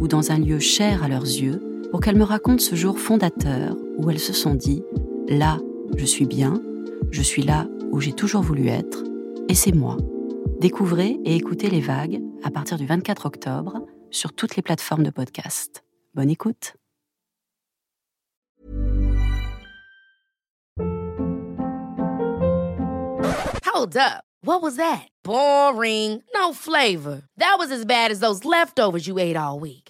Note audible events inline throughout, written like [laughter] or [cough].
ou dans un lieu cher à leurs yeux pour qu'elles me racontent ce jour fondateur où elles se sont dit ⁇ Là, je suis bien, je suis là où j'ai toujours voulu être, et c'est moi. Découvrez et écoutez les vagues à partir du 24 octobre sur toutes les plateformes de podcast. Bonne écoute. Hold up. What was that? Boring. No flavor. That was as bad as those leftovers you ate all week.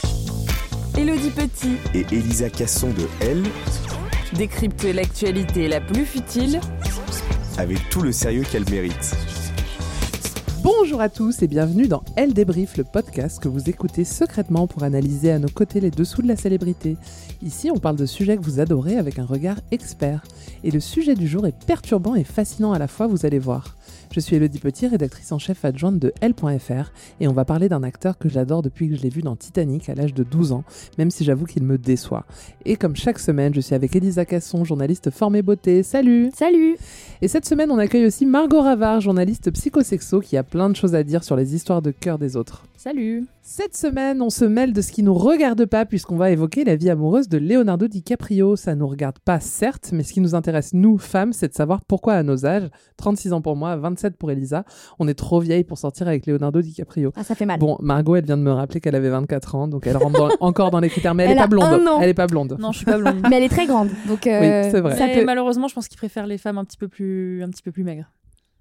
Elodie Petit. Et Elisa Casson de Elle, décrypte l'actualité la plus futile. Avec tout le sérieux qu'elle mérite. Bonjour à tous et bienvenue dans Elle débrief, le podcast que vous écoutez secrètement pour analyser à nos côtés les dessous de la célébrité. Ici, on parle de sujets que vous adorez avec un regard expert. Et le sujet du jour est perturbant et fascinant à la fois, vous allez voir. Je suis Elodie Petit, rédactrice en chef adjointe de L.fr, et on va parler d'un acteur que j'adore depuis que je l'ai vu dans Titanic à l'âge de 12 ans, même si j'avoue qu'il me déçoit. Et comme chaque semaine, je suis avec Elisa Casson, journaliste formée beauté. Salut Salut Et cette semaine, on accueille aussi Margot Ravard, journaliste psychosexo, qui a plein de choses à dire sur les histoires de cœur des autres. Salut Cette semaine, on se mêle de ce qui nous regarde pas puisqu'on va évoquer la vie amoureuse de Leonardo DiCaprio. Ça nous regarde pas certes, mais ce qui nous intéresse nous femmes, c'est de savoir pourquoi à nos âges, 36 ans pour moi, 27 pour Elisa, on est trop vieille pour sortir avec Leonardo DiCaprio. Ah, ça fait mal. Bon, Margot, elle vient de me rappeler qu'elle avait 24 ans, donc elle rentre dans- [laughs] encore dans les critères, mais elle, Elle est pas blonde. un an. Elle est pas blonde. Non, je suis pas blonde. [laughs] Mais elle est très grande, donc euh, Oui, c'est vrai. ça Mais peut... malheureusement, je pense qu'ils préfèrent les femmes un petit peu plus, un petit peu plus maigres.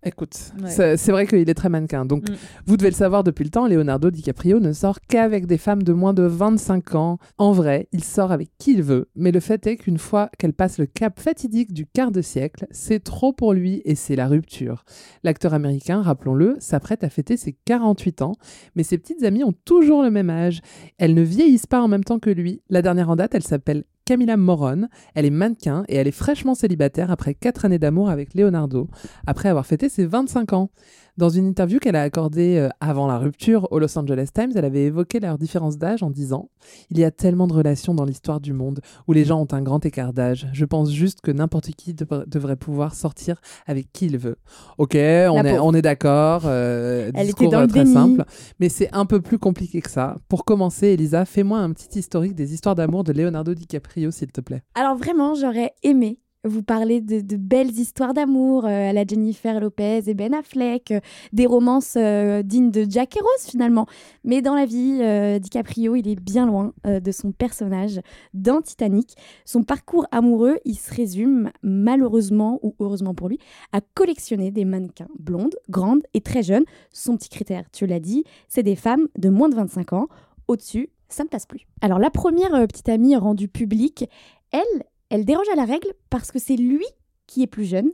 Écoute, Ouais. c'est c'est vrai qu'il est très mannequin. Donc, Mm. vous devez le savoir depuis le temps, Leonardo DiCaprio ne sort qu'avec des femmes de moins de 25 ans. En vrai, il sort avec qui il veut. Mais le fait est qu'une fois qu'elle passe le cap fatidique du quart de siècle, c'est trop pour lui et c'est la rupture. L'acteur américain, rappelons-le, s'apprête à fêter ses 48 ans, mais ses petites amies ont toujours le même âge. Elles ne vieillissent pas en même temps que lui. La dernière en date, elle s'appelle Camilla Moron. Elle est mannequin et elle est fraîchement célibataire après 4 années d'amour avec Leonardo, après avoir fêté ses 25 ans. Dans une interview qu'elle a accordée euh, avant la rupture au Los Angeles Times, elle avait évoqué leur différence d'âge en disant Il y a tellement de relations dans l'histoire du monde où les gens ont un grand écart d'âge. Je pense juste que n'importe qui dev- devrait pouvoir sortir avec qui il veut. Ok, on est, on est d'accord. euh, Elle discours, était dans euh, le très déni. simple. Mais c'est un peu plus compliqué que ça. Pour commencer, Elisa, fais-moi un petit historique des histoires d'amour de Leonardo DiCaprio, s'il te plaît. Alors vraiment, j'aurais aimé vous parler de, belles histoires d'amour euh, à la Jennifer Lopez et Ben Affleck, euh, des romances euh, dignes de Jack et Rose finalement. Mais dans la vie, DiCaprio, il est bien loin de son personnage dans Titanic. Son parcours amoureux, il se résume malheureusement ou heureusement pour lui à collectionner des mannequins blondes, grandes et très jeunes. Son petit critère, tu l'as dit, c'est des femmes de moins de 25 ans. Au-dessus, ça ne passe plus. Alors la première petite amie rendue publique, elle, elle déroge à la règle parce que c'est lui qui est plus jeune.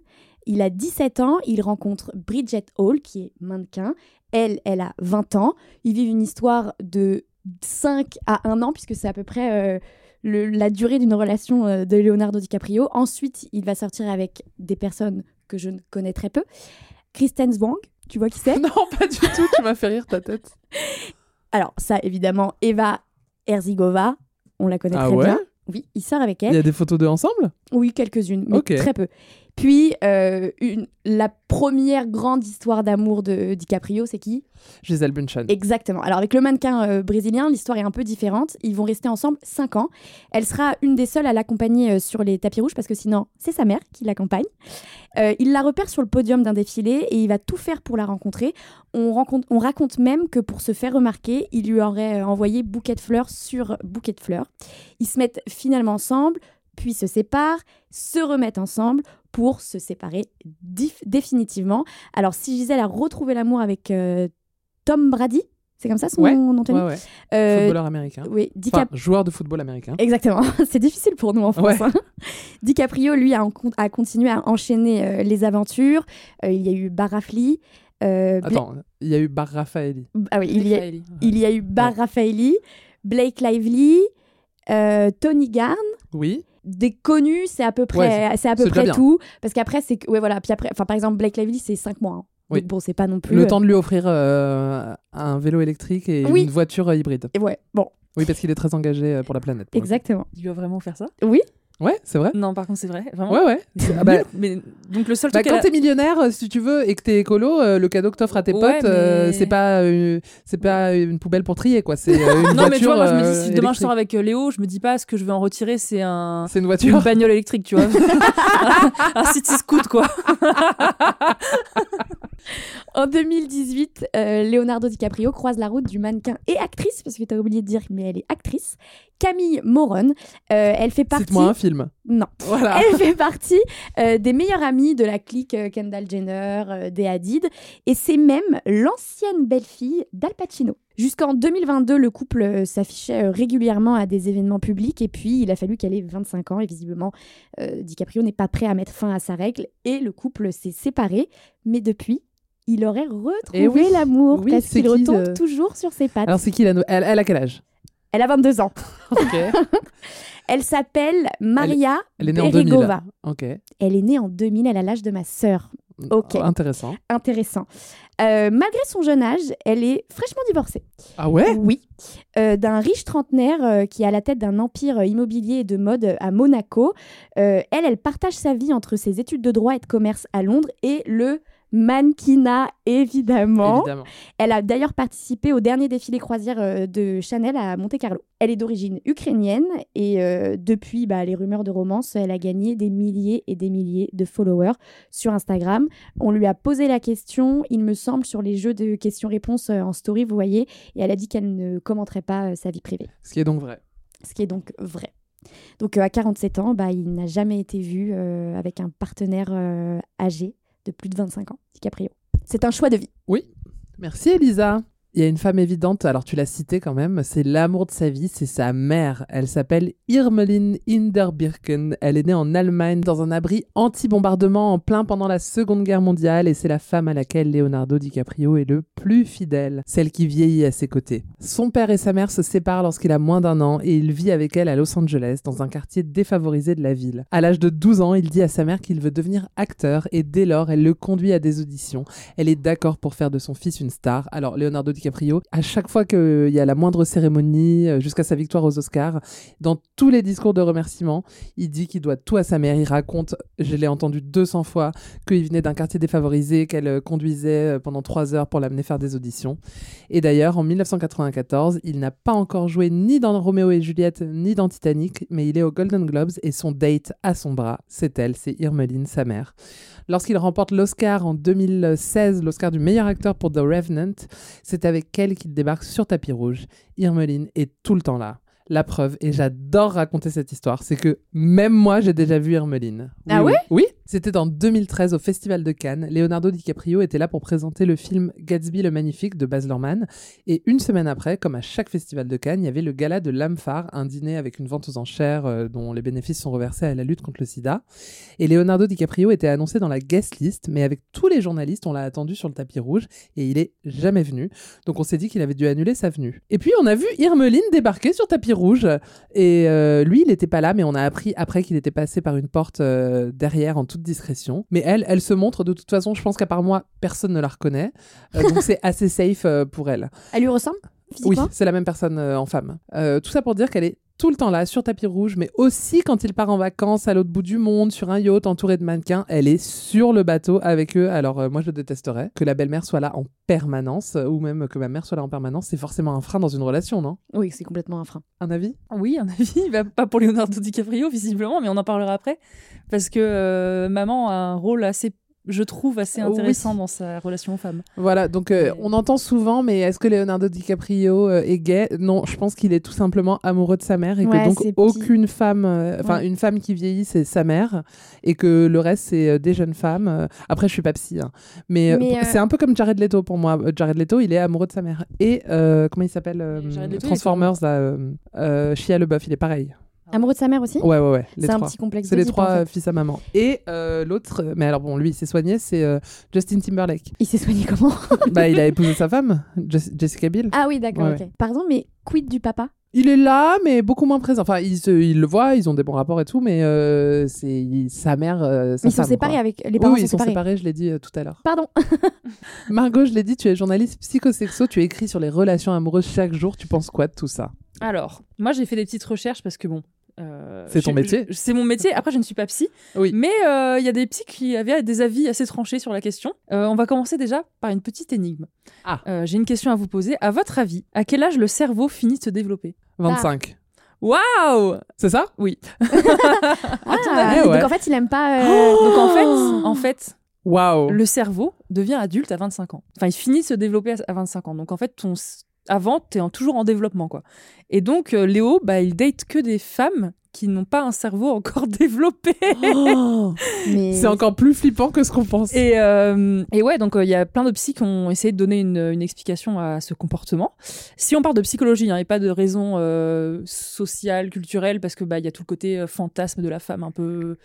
Il a 17 ans, il rencontre Bridget Hall, qui est mannequin. Elle, elle a 20 ans. Ils vivent une histoire de 5 à 1 an, puisque c'est à peu près euh, le- la durée d'une relation euh, de Leonardo DiCaprio. Ensuite, il va sortir avec des personnes que je ne connais très peu. Kristen Zwang, tu vois qui c'est? [laughs] Non, pas du tout. Tu m'as fait rire ta tête. [laughs] Alors, ça, évidemment, Eva Herzigova, on la connaît Ah très ouais? bien. Oui, il sort avec Il elle. y a des photos d'eux ensemble? Oui, quelques-unes, mais très peu. Puis, euh, une, la première grande histoire d'amour de DiCaprio, c'est qui? Gisèle Bunchen. Exactement. Alors, avec le mannequin euh, brésilien, l'histoire est un peu différente. Ils vont rester ensemble 5 ans. Elle sera une des seules à l'accompagner euh, sur les tapis rouges parce que sinon, c'est sa mère qui l'accompagne. Il la repère sur le podium d'un défilé et il va tout faire pour la rencontrer. On, rencontre- on raconte même que pour se faire remarquer, il lui aurait envoyé bouquet de fleurs sur bouquet de fleurs. Ils se mettent finalement ensemble, puis se séparent, se remettent ensemble pour se séparer définitivement. Alors, si Gisèle a retrouvé l'amour avec euh, Tom Brady, c'est comme ça son Ouais, nom de Ouais. Euh, Footballeur américain. Oui, Enfin, DiCap- joueur de football américain. Exactement, [laughs] c'est difficile pour nous en France. Ouais. hein. DiCaprio, lui, a, continué à enchaîner euh, les aventures. Euh, il y a eu Barafli. euh, Bla- Attends, il y a eu Bar Raffaelli. Ah oui, il y a, Raffaelli. il y a eu Bar Raffaelli, Blake Lively, euh, Tony Garn. Oui. Des connus, c'est à peu Ouais, près, c'est à peu près tout. Parce qu'après, c'est ouais, voilà. Puis après, enfin, par exemple, Blake Lively, c'est 5 mois. hein. Oui. Donc bon, c'est pas non plus. Le euh, temps de lui offrir euh, un vélo électrique et Oui. une voiture euh, hybride. et ouais, bon, Oui, parce qu'il est très engagé pour la planète. pour exactement. Il a vraiment faire ça? Oui. Ouais, c'est vrai. Non, par contre, c'est vrai. Vraiment. Ouais, ouais. Ah bah, mais donc le seul Bah, truc quand a- t'es millionnaire, euh, si tu veux, et que t'es écolo, euh, le cadeau que t'offres à tes Ouais, potes, euh, c'est pas, euh, c'est pas une poubelle pour trier, quoi. C'est euh, une [laughs] Non, mais tu voiture. vois, moi je me dis, si demain je sors avec Léo, je me dis pas ce que je vais en retirer, c'est un. C'est une Une voiture. bagnole électrique, tu vois. [laughs] [laughs] un city scoot, quoi. En 2018, euh, Leonardo DiCaprio croise la route du mannequin et actrice, parce que tu as oublié de dire, mais elle est actrice, Camille Moron. Euh, elle fait partie. Cite-moi un film. Non. Voilà. Elle fait partie euh, des meilleures amies de la clique Kendall Jenner, des Hadid, et c'est même l'ancienne belle-fille d'Al Pacino. Jusqu'en 2022, le couple s'affichait régulièrement à des événements publics, et puis il a fallu qu'elle ait 25 ans, et visiblement, DiCaprio n'est pas prêt à mettre fin à sa règle, et le couple s'est séparé, mais depuis, il aurait retrouvé Eh oui. l'amour, Oui, parce qu'il qui, retombe euh toujours sur ses pattes. Alors, c'est qui la elle, elle a quel âge? Elle a 22 ans. [laughs] [laughs] Elle s'appelle Maria Elle est née en 2000. Beregova. Ok. Elle est née en 2000, elle a l'âge de ma sœur. Ok. Intéressant. Intéressant. Euh, malgré son jeune âge, elle est fraîchement divorcée. Ah ouais? Oui. Euh, d'un riche trentenaire euh, qui est à la tête d'un empire immobilier et de mode à Monaco. Elle, elle partage sa vie entre ses études de droit et de commerce à Londres et le mannequinat, évidemment. Évidemment. Elle a d'ailleurs participé au dernier défilé croisière euh, de Chanel à Monte-Carlo. Elle est d'origine ukrainienne et euh, depuis bah, les rumeurs de romance, elle a gagné des milliers et des milliers de followers sur Instagram. On lui a posé la question, il me semble, sur les jeux de questions-réponses euh, en story, vous voyez, et elle a dit qu'elle ne commenterait pas euh, sa vie privée, Ce qui est donc vrai. ce qui est donc vrai. Donc euh, à 47 ans, bah, il n'a jamais été vu avec un partenaire âgé de plus de 25 ans, DiCaprio. C'est un choix de vie. Merci Elisa. Il y a une femme évidente, alors tu l'as citée quand même, c'est l'amour de sa vie, c'est sa mère. Elle s'appelle Irmelin Hinderbirken. Elle est née en Allemagne dans un abri anti-bombardement en plein pendant la Seconde Guerre mondiale et c'est la femme à laquelle Leonardo DiCaprio est le plus fidèle, celle qui vieillit à ses côtés. Son père et sa mère se séparent lorsqu'il a moins d'un an et il vit avec elle à Los Angeles, dans un quartier défavorisé de la ville. À l'âge de 12 ans, il dit à sa mère qu'il veut devenir acteur et dès lors, elle le conduit à des auditions. Elle est d'accord pour faire de son fils une star. Alors, Leonardo DiCaprio, à chaque fois qu'il y a la moindre cérémonie, euh, jusqu'à sa victoire aux Oscars, dans tous les discours de remerciement, il dit qu'il doit tout à sa mère. Il raconte, je l'ai entendu 200 fois, qu'il venait d'un quartier défavorisé, qu'elle euh, conduisait euh, pendant trois heures pour l'amener faire des auditions. Et d'ailleurs, en 1994, il n'a pas encore joué ni dans Roméo et Juliette, ni dans Titanic, mais il est aux Golden Globes et son date à son bras, c'est elle, c'est Irmeline, sa mère. Lorsqu'il remporte l'Oscar en 2016, l'Oscar du meilleur acteur pour The Revenant, c'est avec elle qu'il débarque sur tapis rouge. Irmeline est tout le temps là. La preuve, et j'adore raconter cette histoire, c'est que même moi, j'ai déjà vu Irmeline. Oui, Ah oui. ouais? Oui, c'était en 2013 au Festival de Cannes. Leonardo DiCaprio était là pour présenter le film Gatsby le Magnifique de Baz Luhrmann. Et une semaine après, comme à chaque Festival de Cannes, il y avait le gala de l'âme phare, un dîner avec une vente aux enchères euh, dont les bénéfices sont reversés à la lutte contre le sida. Et Leonardo DiCaprio était annoncé dans la guest list, mais avec tous les journalistes, on l'a attendu sur le tapis rouge et il est jamais venu. Donc on s'est dit qu'il avait dû annuler sa venue. Et puis on a vu Irmeline débarquer sur tapis rouge et euh, lui il n'était pas là, mais on a appris après qu'il était passé par une porte euh, derrière en toute discrétion. Mais elle, elle se montre de toute façon. Je pense qu'à part moi, personne ne la reconnaît, Euh, donc c'est assez safe pour elle. Elle lui ressemble Oui, c'est la même personne en femme. Tout ça pour dire qu'elle est tout le temps là, sur tapis rouge, mais aussi quand il part en vacances à l'autre bout du monde, sur un yacht entouré de mannequins, elle est sur le bateau avec eux. Alors euh, moi, je détesterais que la belle-mère soit là en permanence, euh, ou même que ma mère soit là en permanence. C'est forcément un frein dans une relation, non? Oui, c'est complètement un frein. Un avis? Oui, un avis, [laughs] bah, pas pour Leonardo DiCaprio visiblement, mais on en parlera après, parce que euh, maman a un rôle assez, je trouve, assez Oh, oui. intéressant dans sa relation aux femmes. Voilà, donc euh, Mais- on entend souvent, mais est-ce que Leonardo DiCaprio euh, est gay? Non, je pense qu'il est tout simplement amoureux de sa mère et Ouais, que donc petit. aucune femme, euh, enfin Ouais. une femme qui vieillit, c'est sa mère et que le reste, c'est euh, des jeunes femmes. Euh, Après, je suis pas psy, hein. mais, c'est un peu comme Jared Leto pour moi. Jared Leto, il est amoureux de sa mère. Et euh, comment il s'appelle euh, Transformers, là, euh, euh, Shia LeBeouf, il est pareil. Amoureux de sa mère aussi Ouais, ouais, ouais. C'est un petit complexe C'est les trois en fait. euh, fils à maman. Et euh, l'autre, euh, mais alors bon, lui, il s'est soigné, c'est euh, Justin Timberlake. Il s'est soigné comment [laughs] bah, il a épousé sa femme, Jess- Jessica Biel. Ah oui, d'accord, Ouais. ok. Pardon, mais quid du papa? Il est là, mais beaucoup moins présent. Enfin, il, se- il le voit, ils ont des bons rapports et tout, mais euh, c'est sa mère. euh, sa Mais ils sont femme, séparés quoi. avec. Les parents oui, sont ils sont séparés. séparés, je l'ai dit euh, tout à l'heure. Pardon. [laughs] Margot, je l'ai dit, tu es journaliste psychosexo, tu écris sur les relations amoureuses chaque jour. Tu penses quoi de tout ça? Alors, moi j'ai fait des petites recherches parce que bon. Euh, C'est ton métier. C'est mon métier. Après, je ne suis pas psy. Oui. Mais euh, il y a des psys qui avaient des avis assez tranchés sur la question. Euh, on va commencer déjà par une petite énigme. Ah. Euh, J'ai une question à vous poser. À votre avis, à quel âge le cerveau finit de se développer? 25. Waouh C'est ça? Oui. [laughs] Ah, ouais. Donc en fait, il aime pas. euh, Donc en fait, en fait, Waouh le cerveau devient adulte à 25 ans. Enfin, il finit de se développer à- à 25 ans. Donc en fait, ton avant, tu es toujours en développement quoi. Et donc euh, Léo, bah il date que des femmes qui n'ont pas un cerveau [laughs] encore développé. Oh mais... C'est encore plus flippant que ce qu'on pense. Et, euh, et ouais, donc euh, il y a plein de psys qui ont essayé de donner une, une explication à ce comportement. Si on parle de psychologie, hein, et pas de raisons euh, sociales, culturelles, parce que bah il y a tout le côté fantasme de la femme un peu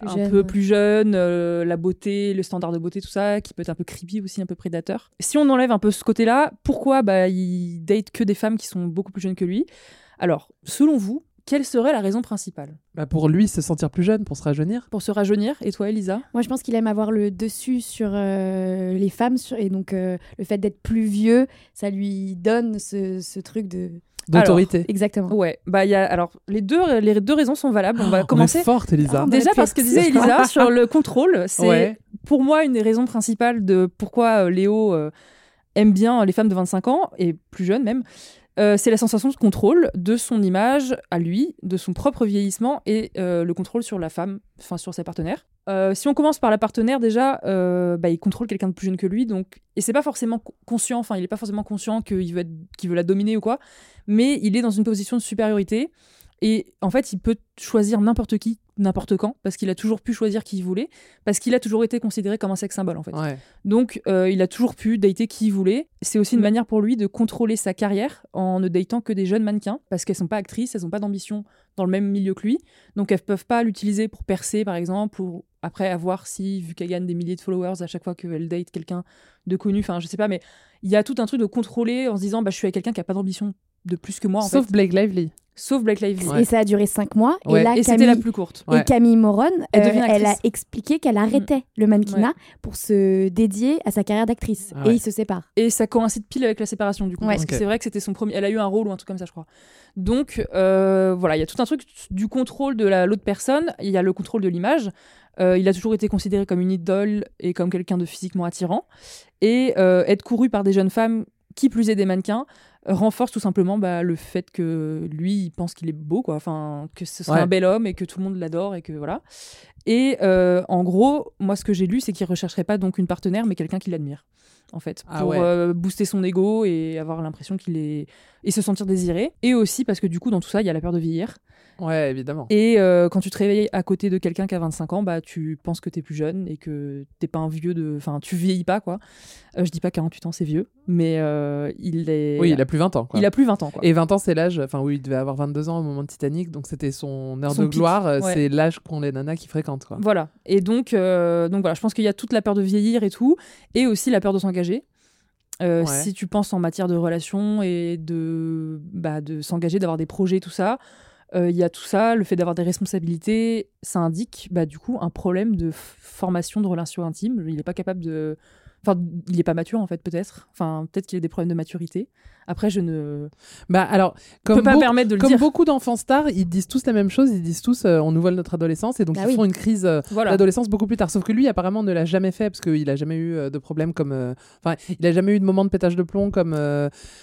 Plus un jeune, peu ouais. plus jeune, euh, la beauté, le standard de beauté, tout ça, qui peut être un peu creepy aussi, un peu prédateur. Si on enlève un peu ce côté-là, pourquoi bah, il date que des femmes qui sont beaucoup plus jeunes que lui? Alors, selon vous, quelle serait la raison principale? Bah, pour lui, se sentir plus jeune, pour se rajeunir. Pour se rajeunir Et toi, Elisa? Moi, je pense qu'il aime avoir le dessus sur euh, les femmes. sur- Et donc, euh, le fait d'être plus vieux, ça lui donne ce, ce truc de. D'autorité. Exactement. Ouais, bah il y a alors les deux les deux raisons sont valables. On va commencer On est forte, Elisa. Oh, déjà parce que disait Elisa [laughs] sur le contrôle, c'est Ouais. pour moi une des raisons principales de pourquoi euh, Léo euh, aime bien les femmes de 25 ans et plus jeunes même. Euh, c'est la sensation de contrôle de son image à lui, de son propre vieillissement et euh, le contrôle sur la femme, enfin sur ses partenaires. Euh, si on commence par la partenaire, déjà, euh, bah, il contrôle quelqu'un de plus jeune que lui, donc et c'est pas forcément co- conscient, enfin il est pas forcément conscient qu'il veut, qu'il veut la dominer ou quoi, mais il est dans une position de supériorité et en fait il peut choisir n'importe qui, n'importe quand, parce qu'il a toujours pu choisir qui il voulait, parce qu'il a toujours été considéré comme un sex symbole en fait. Ouais. Donc, euh, il a toujours pu dater qui il voulait. C'est aussi une manière pour lui de contrôler sa carrière en ne datant que des jeunes mannequins, parce qu'elles sont pas actrices, elles n'ont pas d'ambition dans le même milieu que lui. Donc, elles peuvent pas l'utiliser pour percer, par exemple, ou après avoir si, vu qu'elle gagne des milliers de followers à chaque fois qu'elle date quelqu'un de connu, enfin, je sais pas, mais il y a tout un truc de contrôler en se disant, bah, je suis avec quelqu'un qui a pas d'ambition de plus que moi, en Sauf fait. Blake Lively. Sauf Blake Lively. Ouais. Et ça a duré cinq mois. Ouais. Et là, Et Camille, la plus courte. Ouais. et Camille Moron, Elle euh, elle a actrice. expliqué qu'elle arrêtait le mannequinat pour se dédier à sa carrière d'actrice. Ah Et ils se séparent. Et ça coïncide pile avec la séparation du coup. Ouais. Parce que Ok. c'est vrai que c'était son premier. Elle a eu un rôle ou un truc comme ça, je crois. Donc euh, voilà, il y a tout un truc du contrôle de la- l'autre personne. Il y a le contrôle de l'image. Euh, il a toujours été considéré comme une idole et comme quelqu'un de physiquement attirant. Et euh, être couru par des jeunes femmes, qui plus est des mannequins, renforce tout simplement bah, le fait que lui, il pense qu'il est beau, quoi. Enfin, que ce Ouais. un bel homme et que tout le monde l'adore et que voilà. Et euh, en gros, moi, ce que j'ai lu, c'est qu'il rechercherait pas donc une partenaire, mais quelqu'un qui l'admire, en fait, Ah pour ouais. euh, booster son ego et avoir l'impression qu'il est et se sentir désiré. Et aussi parce que du coup, dans tout ça, il y a la peur de vieillir. Ouais, évidemment. Et euh, quand tu te réveilles à côté de quelqu'un qui a 25 ans, bah tu penses que t'es plus jeune et que t'es pas un vieux de, enfin, tu vieillis pas quoi. Je dis pas 48 ans c'est vieux, mais il est. Oui, il a plus 20 ans. Quoi. il a plus 20 ans quoi. Et 20 ans, c'est l'âge. Enfin, oui, il devait avoir 22 ans au moment de Titanic, donc c'était son heure Son de pic, gloire. euh, ouais. C'est l'âge qu'ont les nanas qui fréquentent. Quoi. Voilà. Et donc, euh, donc voilà, je pense qu'il y a toute la peur de vieillir et tout, et aussi la peur de s'engager. Euh, Ouais. Si tu penses en matière de relations et de, bah, de s'engager, d'avoir des projets, tout ça, euh, il y a tout ça, le fait d'avoir des responsabilités, ça indique bah, du coup un problème de formation de relations intimes. Il n'est pas capable de, Enfin, il est pas mature en fait, peut-être. Enfin, peut-être qu'il a des problèmes de maturité. Après, je ne Bah alors, peux comme, pas me beau- permettre de le comme dire. beaucoup d'enfants stars, ils disent tous la même chose. Ils disent tous, euh, on nous vole notre adolescence, et donc Bah ils oui. font une crise euh, Voilà. d'adolescence beaucoup plus tard. Sauf que lui, apparemment, ne l'a jamais fait parce qu'il a jamais eu euh, de problème comme. euh, Enfin, il a jamais eu de moment de pétage de plomb comme.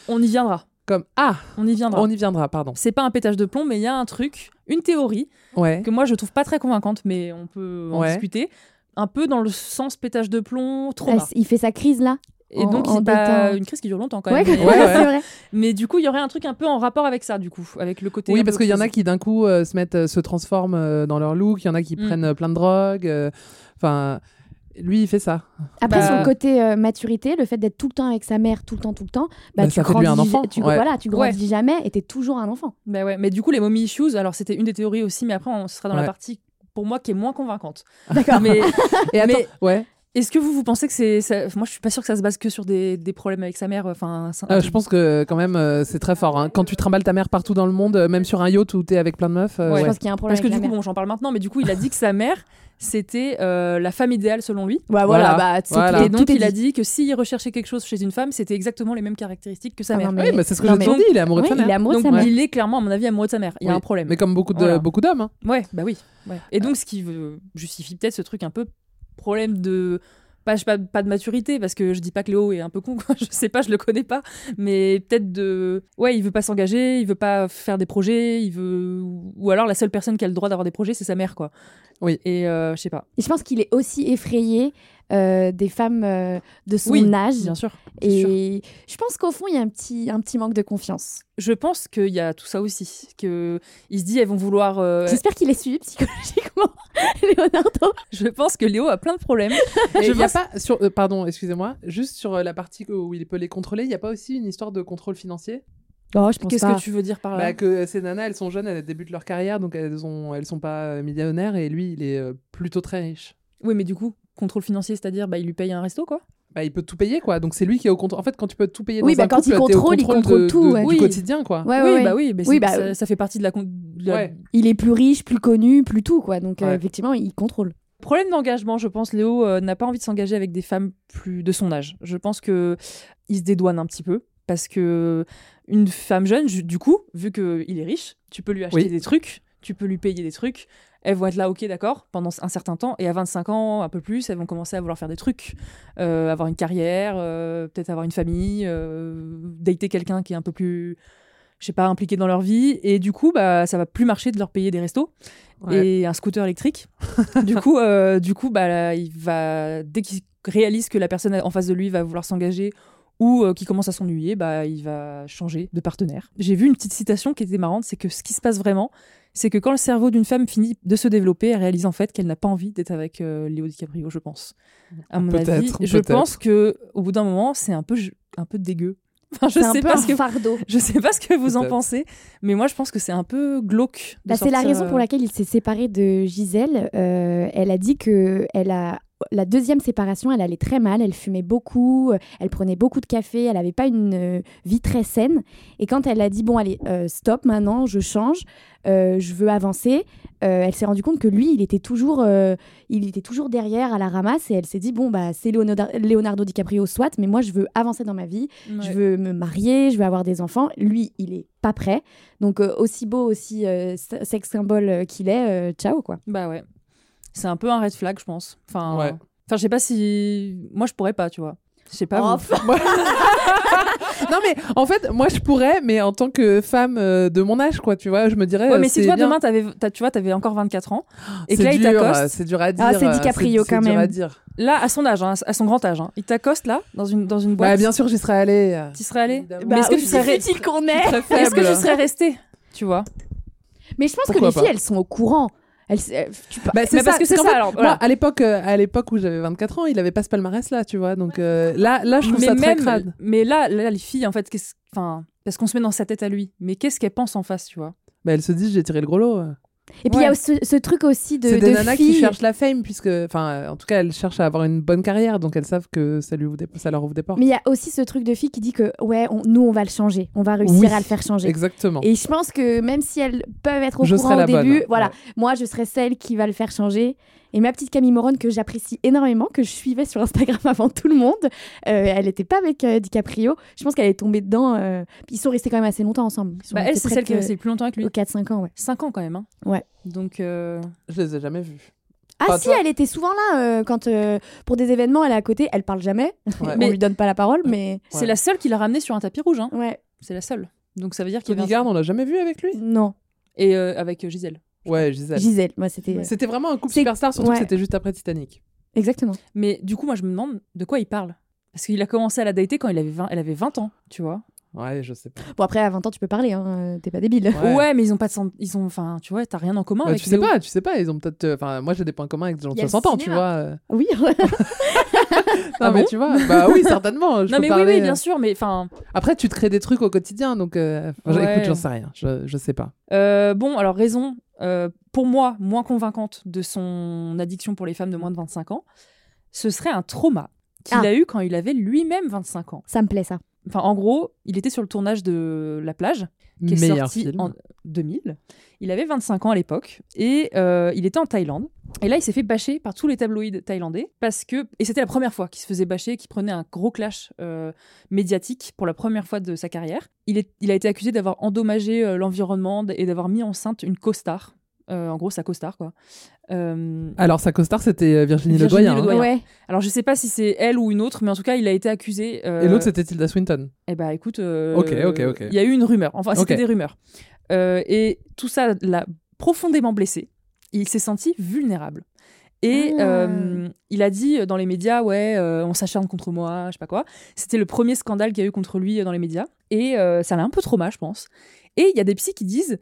On y viendra. comme ah, On y viendra. on y viendra, pardon. C'est pas un pétage de plomb, mais il y a un truc, une théorie Ouais. que moi je trouve pas très convaincante, mais on peut en Ouais. discuter. Un peu dans le sens pétage de plomb, Ah, trauma. il fait sa crise là. Et en- donc, c'est pas une crise qui dure longtemps quand Ouais, même. [laughs] Mais, Ouais, ouais. c'est vrai. mais du coup, il y aurait un truc un peu en rapport avec ça, du coup, avec le côté. Oui, parce qu'il y en a qui d'un coup euh, se mettent, euh, se transforment euh, dans leur look. Il y en a qui Mm. prennent euh, plein de drogue. euh, Enfin, lui, il fait ça. Après Bah, son côté euh, maturité, le fait d'être tout le temps avec sa mère, tout le temps, tout le temps, bah, Bah, tu ça fait lui un grandis, enfant, tu, ouais. voilà, tu grandis jamais et t'es toujours un enfant. Bah ouais, mais du coup, les mommy issues, alors c'était une des théories aussi, mais après, on sera dans Ouais. la partie pour moi qui est moins convaincante. D'accord. [laughs] Mais Et attends, Mais- ouais. Est-ce que vous, vous pensez que c'est. ça- Moi, je suis pas sûre que ça se base que sur des, des problèmes avec sa mère. Enfin, Euh, je pense que quand même, euh, c'est très fort. hein. Quand tu trimbales ta mère partout dans le monde, euh, même sur un yacht où t'es avec plein de meufs. euh, Ouais. Je ouais. pense qu'il y a un problème Parce que avec du la coup, mère. bon, j'en parle maintenant, mais du coup, il a dit que sa mère, c'était euh, la femme idéale selon lui. Bah Voilà. voilà, bah, Voilà. Et donc, il a dit. que s'il recherchait quelque chose chez une femme, c'était exactement les mêmes caractéristiques que sa Ah mère. non, Oui, bah, c'est ce que j'ai mais- toujours dit. Il est amoureux de sa mère. il est amoureux de Donc, sa mère. il est clairement, à mon avis, amoureux de sa mère. Il y a un problème. Mais comme beaucoup de Voilà. beaucoup d'hommes. Ouais, bah oui. Et donc, ce qui justifie peut-être ce truc un peu problème de. Pas, je sais pas, pas de maturité, parce que je dis pas que Léo est un peu con, quoi. [laughs] je sais pas, je le connais pas. Mais peut-être de. Ouais, il veut pas s'engager, il veut pas faire des projets, il veut. Ou alors la seule personne qui a le droit d'avoir des projets, c'est sa mère, quoi. Oui. Et euh, je sais pas. Et je pense qu'il est aussi effrayé euh, des femmes euh, de son Oui, âge. Bien sûr. Et je pense qu'au fond, il y a un petit, un petit manque de confiance. Je pense qu'il y a tout ça aussi. Que il se dit, elles vont vouloir. euh, J'espère qu'il est suivi psychologiquement, [laughs] Leonardo. Je pense que Léo a plein de problèmes. [laughs] Je il y a pense- pas sur euh, pardon, excusez-moi, juste sur la partie où il peut les contrôler, il y a pas aussi une histoire de contrôle financier? Oh, je pense Qu'est-ce pas. que tu veux dire par là? Bah, que ces nanas, elles sont jeunes, elles débutent leur carrière, donc elles ont elles sont pas millionnaires et lui, il est plutôt très riche. Oui, mais du coup, contrôle financier, c'est-à-dire, bah, il lui paye un resto, quoi. Bah, il peut tout payer quoi. Donc c'est lui qui est au contrôle. En fait, quand tu peux tout payer Oui, dans bah, un quand il couple, contrôle, il contrôle de- tout, de- ouais. du Oui. quotidien quoi. Ouais, oui, ouais, bah oui, mais Oui, bah, ça, ça fait partie de la. con- de la- Ouais. Il est plus riche, plus connu, plus tout, quoi. Donc, euh, effectivement, il contrôle. Problème d'engagement, je pense. Léo euh, n'a pas envie de s'engager avec des femmes plus de son âge. Je pense que il se dédouane un petit peu parce que une femme jeune, du coup, vu qu'il est riche, tu peux lui acheter Oui. des trucs, tu peux lui payer des trucs. Elles vont être là, ok, d'accord, pendant un certain temps. Et à 25 ans, un peu plus, elles vont commencer à vouloir faire des trucs, euh, avoir une carrière, euh, peut-être avoir une famille, euh, dater quelqu'un qui est un peu plus, je sais pas, impliqué dans leur vie. Et du coup, bah, ça va plus marcher de leur payer des restos Ouais. et un scooter électrique. [laughs] du coup, euh, du coup, bah, là, il va dès qu'il réalise que la personne en face de lui va vouloir s'engager ou euh, qu'il commence à s'ennuyer, bah, il va changer de partenaire. J'ai vu une petite citation qui était marrante, c'est que ce qui se passe vraiment, c'est que quand le cerveau d'une femme finit de se développer, elle réalise en fait qu'elle n'a pas envie d'être avec euh, Léo DiCaprio, je pense. À mon Peut-être, avis, je pense que au bout d'un moment, c'est un peu un peu dégueu. [laughs] Enfin, je C'est un sais peu pas un ce que fardeau. [laughs] je sais pas ce que vous en pensez, mais moi je pense que c'est un peu glauque. Bah, c'est la raison euh, pour laquelle il s'est séparé de Gisèle. Euh, elle a dit que elle a la deuxième séparation, elle allait très mal. Elle fumait beaucoup, euh, elle prenait beaucoup de café, elle n'avait pas une euh, vie très saine. Et quand elle a dit bon allez euh, stop maintenant, je change, euh, je veux avancer, elle s'est rendue compte que lui il était toujours il était toujours derrière à la ramasse et elle s'est dit bon bah c'est Leonardo, DiCaprio soit, mais moi je veux avancer dans ma vie, ouais. je veux me marier, je veux avoir des enfants. Lui, il est pas prêt. Donc, aussi beau, aussi sex symbole qu'il est, ciao, quoi. Bah ouais. C'est un peu un red flag, je pense. Enfin, Ouais. enfin je sais pas si. Moi, je pourrais pas, tu vois. Je sais pas. Oh, [laughs] non mais en fait, moi je pourrais, mais en tant que femme euh, de mon âge quoi, tu vois, je me dirais. Ouais, mais si toi, bien. demain, t'avais, t'as- tu vois, t'avais encore 24 ans, et que C'est là, il dur, t'accoste. C'est dur à dire. Ah, c'est euh, DiCaprio, c'est quand dur même. à dire. Là, à son âge, hein, à son grand âge, hein, il t'accoste là, dans une, dans une boîte. Bah bien sûr, j'y serais allée. euh. Tu serais allé Évidemment. Mais est-ce que Bah, tu serais, qu'on est. Est-ce que tu serais resté Tu vois? Mais je pense Pourquoi que les filles, pas? elles sont au courant. Euh, tu Bah, c'est Mais parce ça, que c'est ça, fait, alors, Moi, à l'époque, euh, à l'époque où j'avais 24 ans, il avait pas ce palmarès là, tu vois. Donc euh, là, là, je trouve mais ça très crade. mais là, là, les filles, en fait, qu'est-ce, enfin, parce qu'on se met dans sa tête à lui. Mais qu'est-ce qu'elles pensent en face, tu vois? Bah, elle se dit, j'ai tiré le gros lot. Et puis il y a ce, ce truc aussi de, C'est des de nanas filles. qui cherchent la fame, puisque, enfin, en tout cas, elles cherchent à avoir une bonne carrière, donc elles savent que ça, lui ouvre des- ça leur ouvre des portes. Mais il y a aussi ce truc de filles qui dit que ouais, on- nous on va le changer, on va réussir Oui, à le faire changer. Exactement. Et je pense que même si elles peuvent être au Je courant au bonne, début, ouais. voilà, moi je serai celle qui va le faire changer. Et ma petite Camille Moron, que j'apprécie énormément, que je suivais sur Instagram [laughs] avant tout le monde, euh, elle n'était pas avec euh, DiCaprio. Je pense qu'elle est tombée dedans. euh, Ils sont restés quand même assez longtemps ensemble. Bah, elle, c'est celle qui est restée le plus longtemps avec lui. au 4-5 ans, ouais. 5 ans quand même. Hein. Ouais. Donc, euh, Je les ai jamais vus. Ah Enfin, si, toi- elle était souvent là euh, quand euh, pour des événements, elle est à côté, elle parle jamais, Ouais. on Mais- lui donne pas la parole, mais c'est la seule qui l'a ramené sur un tapis rouge. Hein. ouais, C'est la seule. Donc ça veut dire qu'il y avait un- Garde, on l'a jamais vu avec lui? Non, Et euh, avec Gisèle. Ouais, Gisèle. Gisèle, moi c'était C'était vraiment un couple superstar, surtout ouais. que c'était juste après Titanic. exactement. Mais du coup, moi, je me demande de quoi il parle. Parce qu'il a commencé à la dater quand il avait 20, elle avait 20 ans, tu vois. Ouais, je sais pas. Bon après à 20 ans tu peux parler, hein, euh, t'es pas débile. Ouais. Ouais, mais ils ont pas de sen- ils ont enfin, tu vois, t'as rien en commun Bah, avec tu sais pas, tu sais pas, ils ont peut-être. euh, Enfin, moi j'ai des points communs avec des gens de y a le 60 ans, tu vois. euh. Oui, [laughs] [laughs] Non, mais bon tu vois, bah oui, certainement. Je Non peux mais parler, oui, oui, euh. bien sûr, mais enfin, Après, tu te crées des trucs au quotidien, donc. euh, enfin, Ouais. Écoute, j'en sais rien, je, je sais pas. euh, bon, alors raison euh, pour moi moins convaincante de son addiction pour les femmes de moins de 25 ans, ce serait un trauma qu'il Ah. a eu quand il avait lui-même 25 ans. ça me plaît ça. Enfin, en gros, il était sur le tournage de La plage, qui est Meilleur sorti film. en 2000. Il avait 25 ans à l'époque et euh, il était en Thaïlande. Et là, il s'est fait bâcher par tous les tabloïds thaïlandais parce que et c'était la première fois qu'il se faisait bâcher, qu'il prenait un gros clash euh, médiatique pour la première fois de sa carrière. Il, est, il a été accusé d'avoir endommagé euh, l'environnement et d'avoir mis enceinte une costard. Euh, en gros, sa costard, quoi. Euh, Alors, sa costar, c'était euh, Virginie, Virginie Ledoyen. hein. Ledoyen. Ouais. alors, je sais pas si c'est elle ou une autre, mais en tout cas, il a été accusé. euh, Et l'autre, c'était Tilda Swinton. eh ben écoute, euh, Ok, ok, ok. Il y a eu une rumeur. Enfin, c'était des rumeurs. Euh, et tout ça l'a profondément blessé. Il s'est senti vulnérable. Et Ah. euh, il a dit dans les médias, ouais, euh, on s'acharne contre moi, je sais pas quoi. C'était le premier scandale qu'il y a eu contre lui dans les médias. Et euh, ça l'a un peu trauma, je pense. Et il y a des psys qui disent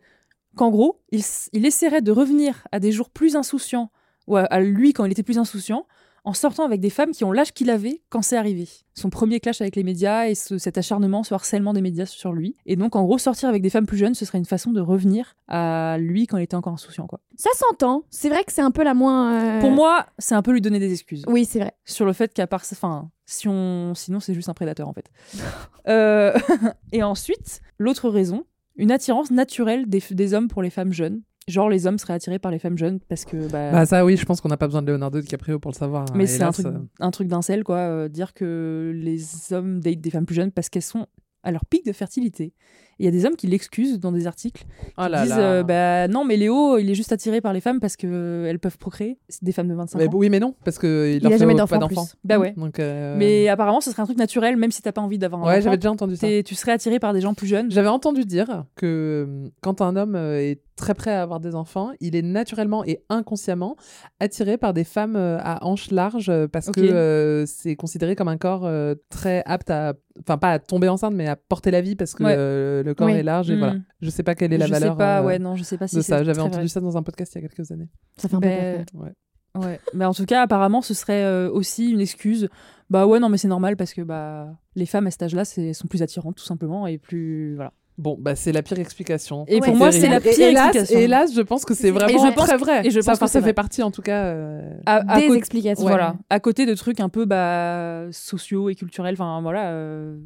qu'en gros, il, essaierait de revenir à des jours plus insouciants, ou à, à lui quand il était plus insouciant, en sortant avec des femmes qui ont l'âge qu'il avait quand c'est arrivé. Son premier clash avec les médias et ce- cet acharnement, ce harcèlement des médias sur lui. Et donc, en gros, sortir avec des femmes plus jeunes, ce serait une façon de revenir à lui quand il était encore insouciant. Quoi. Ça s'entend. C'est vrai que c'est un peu la moins. euh, Pour moi, c'est un peu lui donner des excuses. Oui, c'est vrai. Sur le fait qu'à part enfin, si on, sinon c'est juste un prédateur en fait. [laughs] Euh, [laughs] et ensuite, l'autre raison, une attirance naturelle des, des hommes pour les femmes jeunes. Genre les hommes seraient attirés par les femmes jeunes parce que bah, Bah, ça, oui, je pense qu'on n'a pas besoin de Leonardo DiCaprio pour le savoir. hein, mais c'est un truc, euh. un truc d'incel quoi, euh, dire que les hommes datent des femmes plus jeunes parce qu'elles sont à leur pic de fertilité. Il y a des hommes qui l'excusent dans des articles Oh là disent là. euh, bah non mais Léo il est juste attiré par les femmes parce que euh, peuvent procréer. C'est des femmes de 25 Mais ans. oui, mais non, parce qu'il Il a jamais d'enfant bah ouais. Donc, euh, mais apparemment ce serait un truc naturel même si t'as pas envie d'avoir un Ouais, enfant. j'avais déjà entendu ça. tu serais attiré par des gens plus jeunes. J'avais entendu dire que euh, quand un homme euh, est très prêt à avoir des enfants, il est naturellement et inconsciemment attiré par des femmes à hanches larges parce que euh, c'est considéré comme un corps euh, très apte à, enfin pas à tomber enceinte, mais à porter la vie parce que Ouais. euh, le corps Oui. est large et Mm. voilà. Je sais pas quelle est la je valeur sais pas euh, ouais non je sais pas si de c'est ça. J'avais entendu vrai. ça dans un podcast il y a quelques années. Ça fait un peu Ben. Ouais. Ouais, mais en tout cas, apparemment, ce serait euh, aussi une excuse. Bah ouais, non, mais c'est normal parce que bah les femmes à cet âge-là, sont plus attirantes, tout simplement, et plus voilà. Bon, bah c'est la pire explication. Et Ouais, pour moi, c'est la pire hélas, explication. et hélas, je pense que c'est vraiment je pense très que- vrai. et je ça, pense que ça fait partie en tout cas. euh, À, à Des explications. Voilà, à côté de trucs un peu bah, sociaux et culturels. Enfin voilà, euh,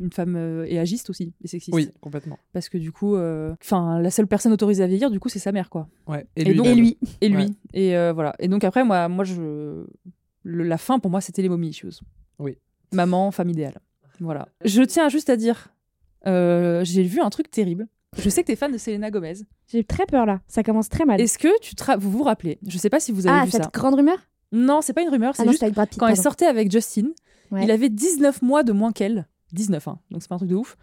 une femme euh, est agiste aussi et sexiste. Oui, complètement. Parce que du coup, euh, enfin la seule personne autorisée à vieillir, du coup, c'est sa mère, quoi. Ouais. Et lui, donc- Et lui. Et lui. Ouais. Et euh, voilà. Et donc après, moi, moi, je, le- la fin pour moi, c'était les momies issues. Oui. Maman, femme idéale. Voilà. Je tiens juste à dire, euh, j'ai vu un truc terrible. Je sais que t'es fan de Selena Gomez. J'ai très peur là. Ça commence très mal. Est-ce que tu vous vous rappelez? Je sais pas si vous avez Ah, vu cette ça. grande rumeur? Non, c'est pas une rumeur. Ah C'est non, juste c'est avec Brad Pitt. quand elle sortait avec Justin, Ouais. il avait 19 mois de moins qu'elle. 19, hein, donc c'est pas un truc de ouf.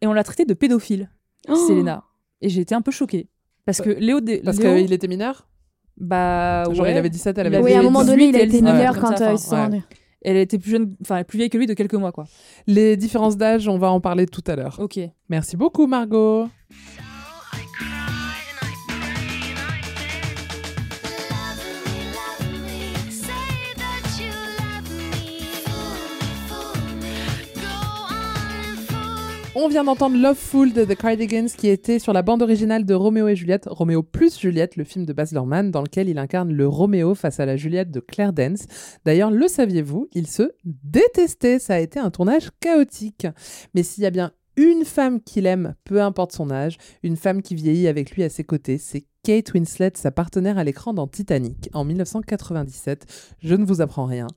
Et on l'a traité de pédophile, Oh Selena. Et j'ai été un peu choquée. Parce que Léo. Dé- Parce Léo- qu'il était mineur? Bah. Genre ouais. il avait 17, elle avait Oui, à un moment 18, donné, il 19, mineur quand euh, ils se sont rendus. Elle était plus jeune, enfin plus vieille que lui de quelques mois, quoi. Les différences d'âge, on va en parler tout à l'heure. Ok. Merci beaucoup, Margot. On vient d'entendre Loveful de The Cardigans qui était sur la bande originale de Roméo et Juliette, Roméo plus Juliette, le film de Baz Luhrmann dans lequel il incarne le Roméo face à la Juliette de Claire Dance. D'ailleurs, le saviez-vous, ils se détestaient, ça a été un tournage chaotique. Mais s'il y a bien une femme qu'il aime, peu importe son âge, une femme qui vieillit avec lui à ses côtés, c'est Kate Winslet, sa partenaire à l'écran dans Titanic en 1997. Je ne vous apprends rien.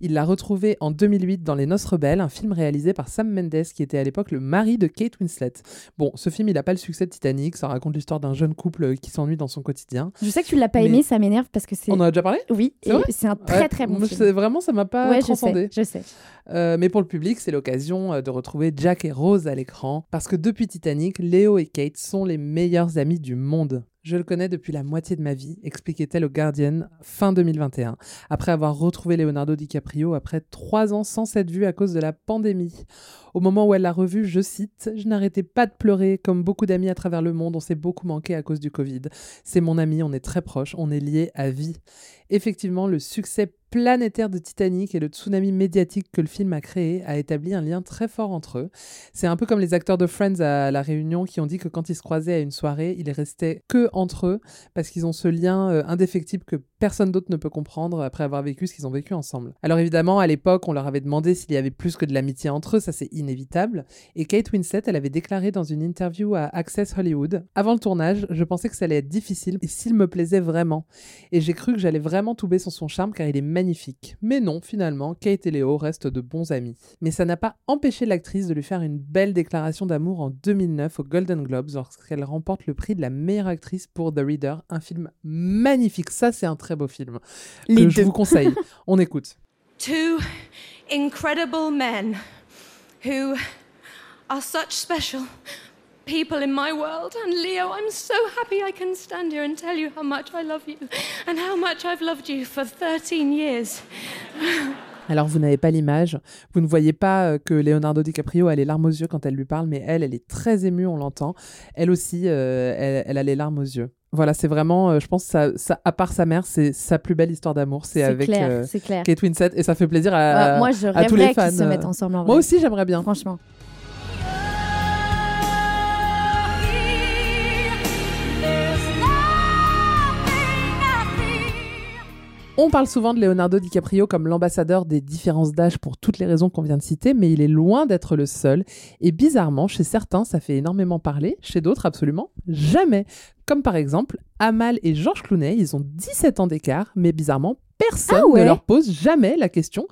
Il l'a retrouvée en 2008 dans Les Noces Rebelles, un film réalisé par Sam Mendes qui était à l'époque le mari de Kate Winslet. Bon, ce film, il n'a pas le succès de Titanic, ça raconte l'histoire d'un jeune couple qui s'ennuie dans son quotidien. Je sais que tu l'as pas aimé, ça m'énerve parce que c'est. On en a déjà parlé? Oui, C'est un très Ouais, très bon film. Vraiment, ça m'a pas Ouais, je transcendé. sais, je sais. Euh, mais pour le public, c'est l'occasion euh, de retrouver Jack et Rose à l'écran. Parce que depuis Titanic, Léo et Kate sont les meilleurs amis du monde. Je le connais depuis la moitié de ma vie, expliquait-elle au Guardian fin 2021, après avoir retrouvé Leonardo DiCaprio après trois ans sans s'être vu à cause de la pandémie. Au moment où elle l'a revu, je cite, Je n'arrêtais pas de pleurer, comme beaucoup d'amis à travers le monde, on s'est beaucoup manqué à cause du Covid. C'est mon ami, on est très proches, on est liés à vie. Effectivement, le succès planétaire de Titanic et le tsunami médiatique que le film a créé a établi un lien très fort entre eux. C'est un peu comme les acteurs de Friends à la Réunion qui ont dit que quand ils se croisaient à une soirée, ils restaient que entre eux parce qu'ils ont ce lien euh, indéfectible que personne d'autre ne peut comprendre après avoir vécu ce qu'ils ont vécu ensemble. Alors évidemment, à l'époque, on leur avait demandé s'il y avait plus que de l'amitié entre eux, ça c'est inévitable. Et Kate Winslet, elle avait déclaré dans une interview à Access Hollywood, avant le tournage, je pensais que ça allait être difficile et s'il me plaisait vraiment. Et j'ai cru que j'allais vraiment tomber sur son charme car il est magnifique. Mais non, finalement, Kate et Léo restent de bons amis. Mais ça n'a pas empêché l'actrice de lui faire une belle déclaration d'amour en 2009 aux Golden Globes lorsqu'elle remporte le prix de la meilleure actrice pour The Reader, un film magnifique. Ça, c'est un très beau film que Les je vous conseille. [laughs] On écoute. Two incredible men who are such special people in my world. And Leo, I'm so happy I can stand here and tell you how much I love you and how much I've loved you for 13 years. [laughs] Alors, vous n'avez pas l'image, vous ne voyez pas euh, que Leonardo DiCaprio a les larmes aux yeux quand elle lui parle, mais elle, elle est très émue, on l'entend. Elle aussi, euh, elle, elle a les larmes aux yeux. Voilà, c'est vraiment, euh, je pense, ça, ça, à part sa mère, c'est sa plus belle histoire d'amour. C'est avec clair, euh, clair. Kate Winslet et ça fait plaisir à, Ouais, moi, je à tous les fans. qu'ils se mettent ensemble en Moi aussi, j'aimerais bien. Franchement. On parle souvent de Leonardo DiCaprio comme l'ambassadeur des différences d'âge pour toutes les raisons qu'on vient de citer, mais il est loin d'être le seul. Et bizarrement, chez certains, ça fait énormément parler, chez d'autres, absolument jamais. Comme par exemple, Amal et Georges Clooney, ils ont 17 ans d'écart, mais bizarrement, personne Ah ouais ne leur pose jamais la question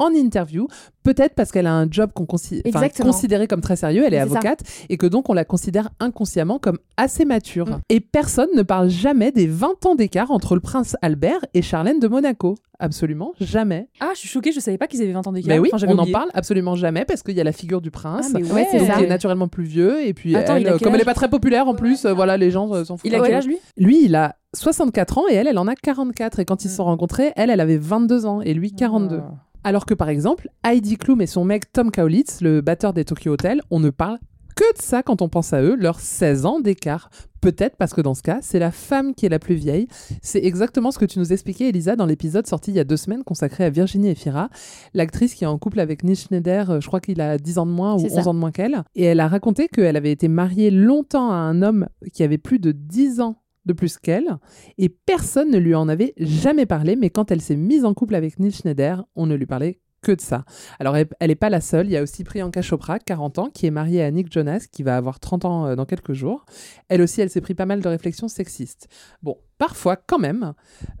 en interview. Peut-être parce qu'elle a un job qu'on consi- considéré comme très sérieux, elle est ça. avocate, et que donc on la considère inconsciemment comme assez mature. Mm. Et personne ne parle jamais des 20 ans d'écart entre le prince Albert et Charlène de Monaco. Absolument jamais. Ah, je suis choquée, je savais pas qu'ils avaient 20 ans d'écart. Mais oui, Enfin, on n'en parle absolument jamais parce qu'il y a la figure du prince. Ah, mais ouais, Ouais, donc qui est naturellement plus vieux et puis Attends, elle, euh, comme elle est âge pas très populaire en plus, euh, voilà les gens euh, s'en foutent. Il a quel âge lui? Lui, il a 64 ans et elle, elle en a 44 et quand ils se sont rencontrés, elle, elle avait 22 ans et lui 42. Ah. Alors que par exemple, Heidi Klum et son mec Tom Kaulitz, le batteur des Tokyo Hotel, on ne parle que de ça quand on pense à eux, leurs 16 ans d'écart. Peut-être parce que dans ce cas, c'est la femme qui est la plus vieille. C'est exactement ce que tu nous expliquais, Elisa, dans l'épisode sorti il y a deux semaines consacré à Virginie Efira, l'actrice qui est en couple avec Neil Schneider, euh, je crois qu'il a 10 ans de moins ou C'est 11 ça. ans de moins qu'elle. Et elle a raconté qu'elle avait été mariée longtemps à un homme qui avait plus de 10 ans de plus qu'elle, et personne ne lui en avait jamais parlé, mais quand elle s'est mise en couple avec Neil Schneider, on ne lui parlait que de ça. Alors elle n'est pas la seule, il y a aussi Priyanka Chopra, 40 ans, qui est mariée à Nick Jonas, qui va avoir 30 ans euh, dans quelques jours. Elle aussi, elle s'est pris pas mal de réflexions sexistes. Bon, parfois quand même,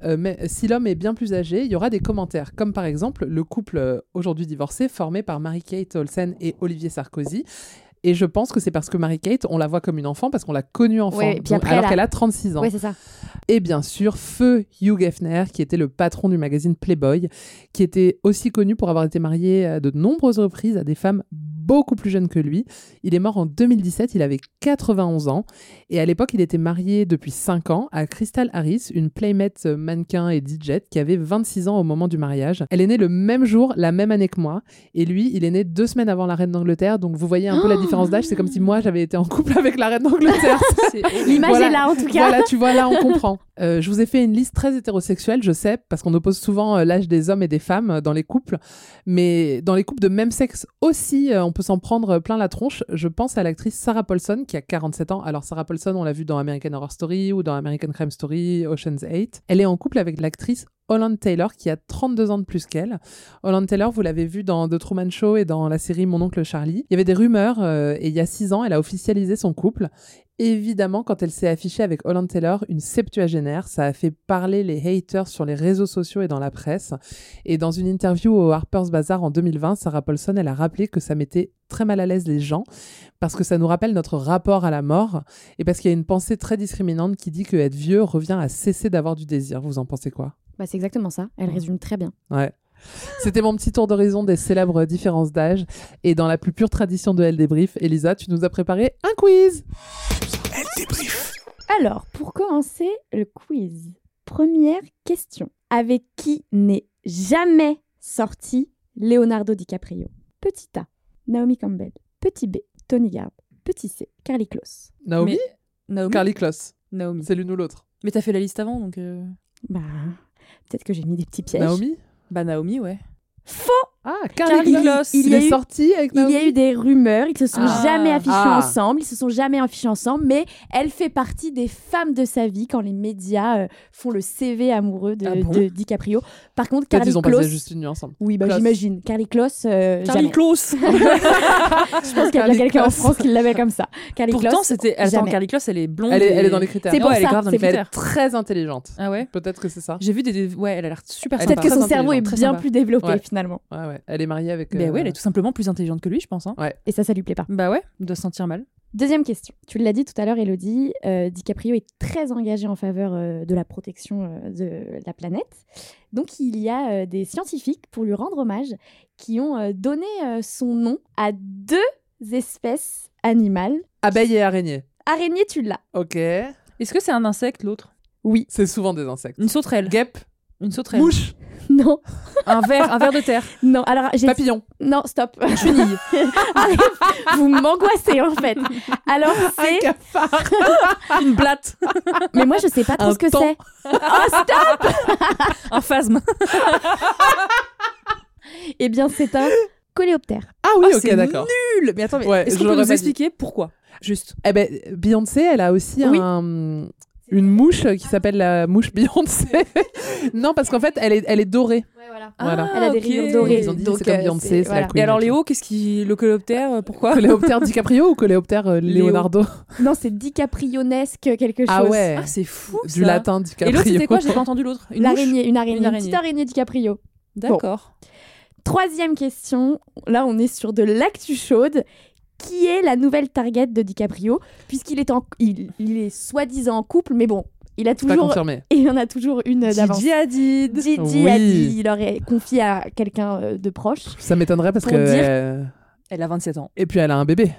euh, mais si l'homme est bien plus âgé, il y aura des commentaires, comme par exemple le couple euh, aujourd'hui divorcé formé par Mary-Kate Olsen et Olivier Sarkozy. Et je pense que c'est parce que Mary-Kate, on la voit comme une enfant parce qu'on l'a connue enfant, Ouais, et puis Donc, après, alors elle a- qu'elle a 36 ans. Ouais, c'est ça. Et bien sûr, feu Hugh Hefner, qui était le patron du magazine Playboy, qui était aussi connu pour avoir été marié à de nombreuses reprises à des femmes beaucoup plus jeunes que lui. Il est mort en 2017, il avait 91 ans. Et à l'époque, il était marié depuis 5 ans à Crystal Harris, une playmate euh, mannequin et DJ qui avait 26 ans au moment du mariage. Elle est née le même jour, la même année que moi. Et lui, il est né deux semaines avant la reine d'Angleterre. Donc vous voyez un peu la différence d'âge. C'est comme si moi, j'avais été en couple avec la reine d'Angleterre. [laughs] [laughs] L'image Voilà. est là en tout cas. Voilà, tu vois, là, on comprend. Euh, je vous ai fait une liste très hétérosexuelle, je sais, parce qu'on oppose souvent euh, l'âge des hommes et des femmes dans les couples. Mais dans les couples de même sexe aussi, euh, on peut s'en prendre plein la tronche. Je pense à l'actrice Sarah Paulson, qui a 47 ans. Alors, Sarah Paulson, on l'a vue dans American Horror Story ou dans American Crime Story, Ocean's 8. Elle est en couple avec l'actrice Holland Taylor, qui a 32 ans de plus qu'elle. Holland Taylor, vous l'avez vu dans The Truman Show et dans la série Mon oncle Charlie. Il y avait des rumeurs, euh, et il y a 6 ans, elle a officialisé son couple. Évidemment, quand elle s'est affichée avec Holland Taylor, une septuagénaire, ça a fait parler les haters sur les réseaux sociaux et dans la presse. Et dans une interview au Harper's Bazaar en 2020, Sarah Paulson, elle a rappelé que ça mettait très mal à l'aise les gens parce que ça nous rappelle notre rapport à la mort et parce qu'il y a une pensée très discriminante qui dit que être vieux revient à cesser d'avoir du désir. Vous en pensez quoi? Bah, c'est exactement ça. Elle résume très bien. Ouais. C'était mon petit tour d'horizon des célèbres différences d'âge. Et dans la plus pure tradition de Elle débrief, Elisa, tu nous as préparé un quiz. Elle débrief. Alors, pour commencer le quiz, première question. Avec qui n'est jamais sorti Leonardo DiCaprio? Petit A, Naomi Campbell. Petit B, Tony Gard. Petit C, Carly Close. Naomi? Mais- Naomi? Carly Kloss. Naomi. C'est l'une ou l'autre. Mais t'as fait la liste avant, donc. euh, Bah, peut-être que j'ai mis des petits pièges. Naomi? Bah, Naomi, ouais. Faux Ah, Kloss. Il, Il y a est eu- sorti avec Il y a eu des rumeurs, ils se sont Ah. jamais affichés Ah. ensemble, ils se sont jamais affichés ensemble, mais elle fait partie des femmes de sa vie quand les médias euh, font le CV amoureux de, Ah bon de DiCaprio. Par contre, Carly ils ont Close, passé juste une nuit ensemble. oui, bah, j'imagine. Carly Close, euh, Carly. Close [laughs] Je pense qu'il y a quelqu'un en. France qui l'avait comme ça. Carly Pourtant, c'était. Attends. Carly Close, elle est blonde. Elle est, elle est dans les critères. C'est pour Ouais, elle est ça, grave dans les Mais elle est critères. très intelligente. Ah ouais Peut-être que c'est ça. J'ai vu des. Ouais, elle a l'air super Peut-être que son cerveau est bien plus développé Ouais. finalement. Ouais, ouais. Elle est mariée avec. Ben euh, ouais, elle est tout simplement plus intelligente que lui, je pense. Hein. Et ça, ça lui plaît pas. Bah ouais, doit se sentir mal. Deuxième question. Tu l'as dit tout à l'heure, Elodie, euh, DiCaprio est très engagé en faveur euh, de la protection euh, de la planète. Donc, il y a euh, des scientifiques, pour lui rendre hommage, qui ont euh, donné euh, son nom à deux espèces animales. Abeille et araignée. Araignée, tu l'as. Ok. Est-ce que c'est un insecte, l'autre? Oui. C'est souvent des insectes. Une sauterelle. Guêpe, Une sauterelle. mouche, [laughs] Non. Un ver, un ver de terre. [laughs] Non. Alors, j'ai. papillon. Non, stop. Une chenille. [laughs] Vous m'angoissez, en fait. Alors, c'est. cafard. Une blatte. Mais moi, je sais pas trop Un ce que c'est. Oh, stop Un phasme. Eh bien, c'est un coléoptère. Ah oui, Ah, ok, c'est d'accord. Nul. Mais attends, mais Ouais, est-ce qu'on peut nous expliquer pourquoi? Juste. Eh ben, Beyoncé, elle a aussi Oui. un, une mouche qui s'appelle la mouche Beyoncé. [laughs] non, parce qu'en fait, elle est, elle est dorée. Voilà. Elle a des ok. rayures dorées. Ils ont dit, Donc, c'est comme euh, Beyoncé, c'est- c'est la voilà. queen. Et alors et. Léo, qu'est-ce qui le coléoptère euh, Pourquoi [laughs] Coléoptère DiCaprio ou coléoptère euh, Léo. Leonardo Non, c'est DiCaprionesque quelque chose. Ah ouais, Ah, c'est fou. du ça. latin Et DiCaprio. l'autre c'était quoi J'ai pas entendu l'autre. Une mouche L'araignée, une araignée, Une une, araignée. petite araignée DiCaprio. D'accord. Troisième question. Là, on est sur de l'actu chaude. Qui est la nouvelle target de DiCaprio Puisqu'il est en, il, il est soi-disant en couple, mais bon, il a Pas toujours, confirmé. [laughs] il y en a toujours une d'avance. Gigi Hadid. Gigi Oui. a dit, il aurait confié à quelqu'un euh, de proche. Ça m'étonnerait parce que. dire- euh, Elle a 27 ans. Et puis elle a un bébé.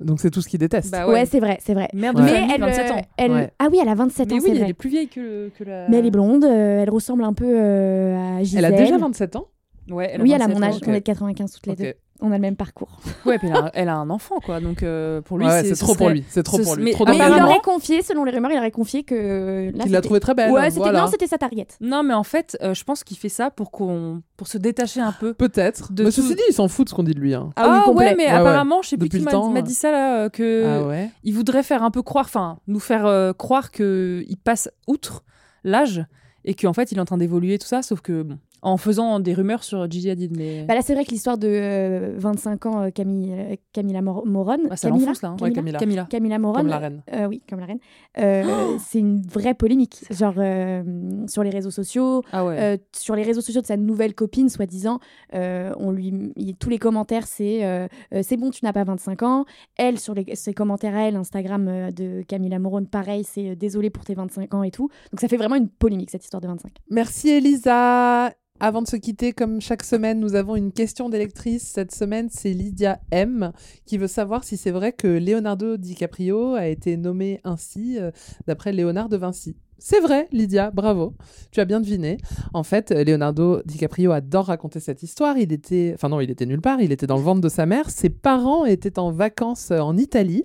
Donc c'est tout ce qu'il déteste. Bah Ouais, c'est vrai, c'est vrai. Merde Ouais. Mais famille, elle, 27 euh, ans. elle- Ouais. ah oui, elle a 27 Mais ans, oui, c'est elle vrai. est plus vieille que, le- que la. Mais elle est blonde, euh, elle ressemble un peu euh, à Gisèle. Elle a déjà 27 ans? Ouais, elle a Oui, elle a 27 mon âge, ans. ok. on est de 95 toutes les deux. On a le même parcours. [laughs] Ouais, puis elle a, elle a un enfant, quoi. Donc euh, pour lui, Ouais, c'est c'est ce trop pour lui. C'est trop ce- pour lui. mais- Trop mais Mais il aurait confié, selon les rumeurs, il aurait confié que là, Il l'a trouvée très belle. Ouais, c'était voilà. non, c'était sa target. Non, mais en fait, euh, je pense qu'il fait ça pour qu'on, pour se détacher un peu. Peut-être. De Mais tout- ceci dit, il s'en fout de ce qu'on dit de lui. Hein. Ah oui, complet. ouais, mais Ouais, ouais. apparemment, je sais plus Depuis qui m'a euh. dit ça là, euh, que Ah ouais il voudrait faire un peu croire, enfin, nous faire euh, croire que il passe outre l'âge et qu'en fait, il est en train d'évoluer tout ça, sauf que bon, en faisant des rumeurs sur Gigi Hadid, mais Bah là, c'est vrai que l'histoire de euh, 25 ans, euh, Camille, euh, Camilla Mor- Moron. Ah, ça Camilla, l'enfonce là. hein. Camilla, Camilla. Camilla. Camilla Moron. Comme la reine. euh, oui, comme la reine. Euh, [gasps] c'est une vraie polémique. Genre, euh, sur les réseaux sociaux, Ah ouais. Euh, sur les réseaux sociaux de sa nouvelle copine, soi-disant, euh, on lui, il- tous les commentaires, c'est euh, euh, c'est bon, tu n'as pas 25 ans. Elle, sur les, ses commentaires à elle, Instagram euh, de Camilla Morone, pareil, c'est euh, désolé pour tes 25 ans et tout. Donc ça fait vraiment une polémique, cette histoire de 25. Merci Elisa. Avant de se quitter, comme chaque semaine, nous avons une question d'électrice. Cette semaine, c'est Lydia M qui veut savoir si c'est vrai que Leonardo DiCaprio a été nommé ainsi euh, d'après Léonard de Vinci. C'est vrai, Lydia, bravo. Tu as bien deviné. En fait, Leonardo DiCaprio adore raconter cette histoire. Il était, enfin non, il était nulle part. Il était dans le ventre de sa mère. Ses parents étaient en vacances euh, en Italie.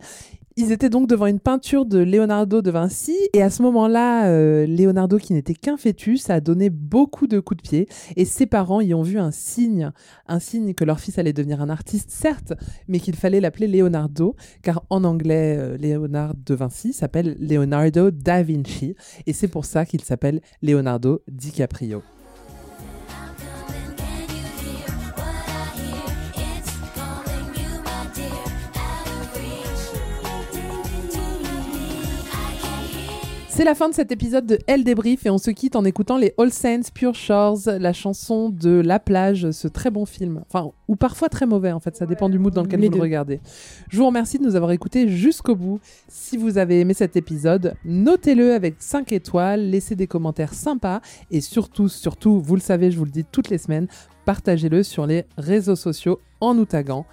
Ils étaient donc devant une peinture de Leonardo de Vinci. Et à ce moment-là, euh, Leonardo qui n'était qu'un fœtus a donné beaucoup de coups de pied. Et ses parents y ont vu un signe, un signe que leur fils allait devenir un artiste certes, mais qu'il fallait l'appeler Leonardo. Car en anglais euh, Léonard de Vinci s'appelle Leonardo da Vinci. Et c'est pour ça qu'il s'appelle Leonardo DiCaprio. C'est la fin de cet épisode de Elle débrief et on se quitte en écoutant les All Saints Pure Shores, la chanson de La plage, ce très bon film. Enfin, ou parfois très mauvais en fait, ça dépend du mood dans lequel Les vous deux. le regardez. Je vous remercie de nous avoir écoutés jusqu'au bout. Si vous avez aimé cet épisode, notez-le avec 5 étoiles, laissez des commentaires sympas et surtout, surtout, vous le savez, je vous le dis toutes les semaines, partagez-le sur les réseaux sociaux en nous taguant.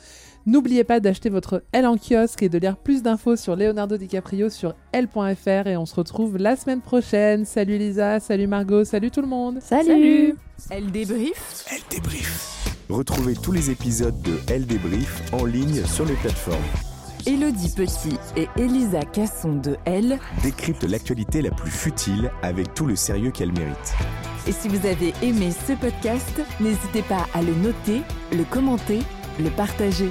N'oubliez pas d'acheter votre L en kiosque et de lire plus d'infos sur Leonardo DiCaprio sur L.fr et on se retrouve la semaine prochaine. Salut Lisa, salut Margot, salut tout le monde. Salut. Elle débrief. Elle débrief. Retrouvez tous les épisodes de Elle débrief en ligne sur les plateformes. Elodie Petit et Elisa Casson de Elle. Décrypte l'actualité la plus futile avec tout le sérieux qu'elle mérite. Et si vous avez aimé ce podcast, n'hésitez pas à le noter, le commenter, le partager.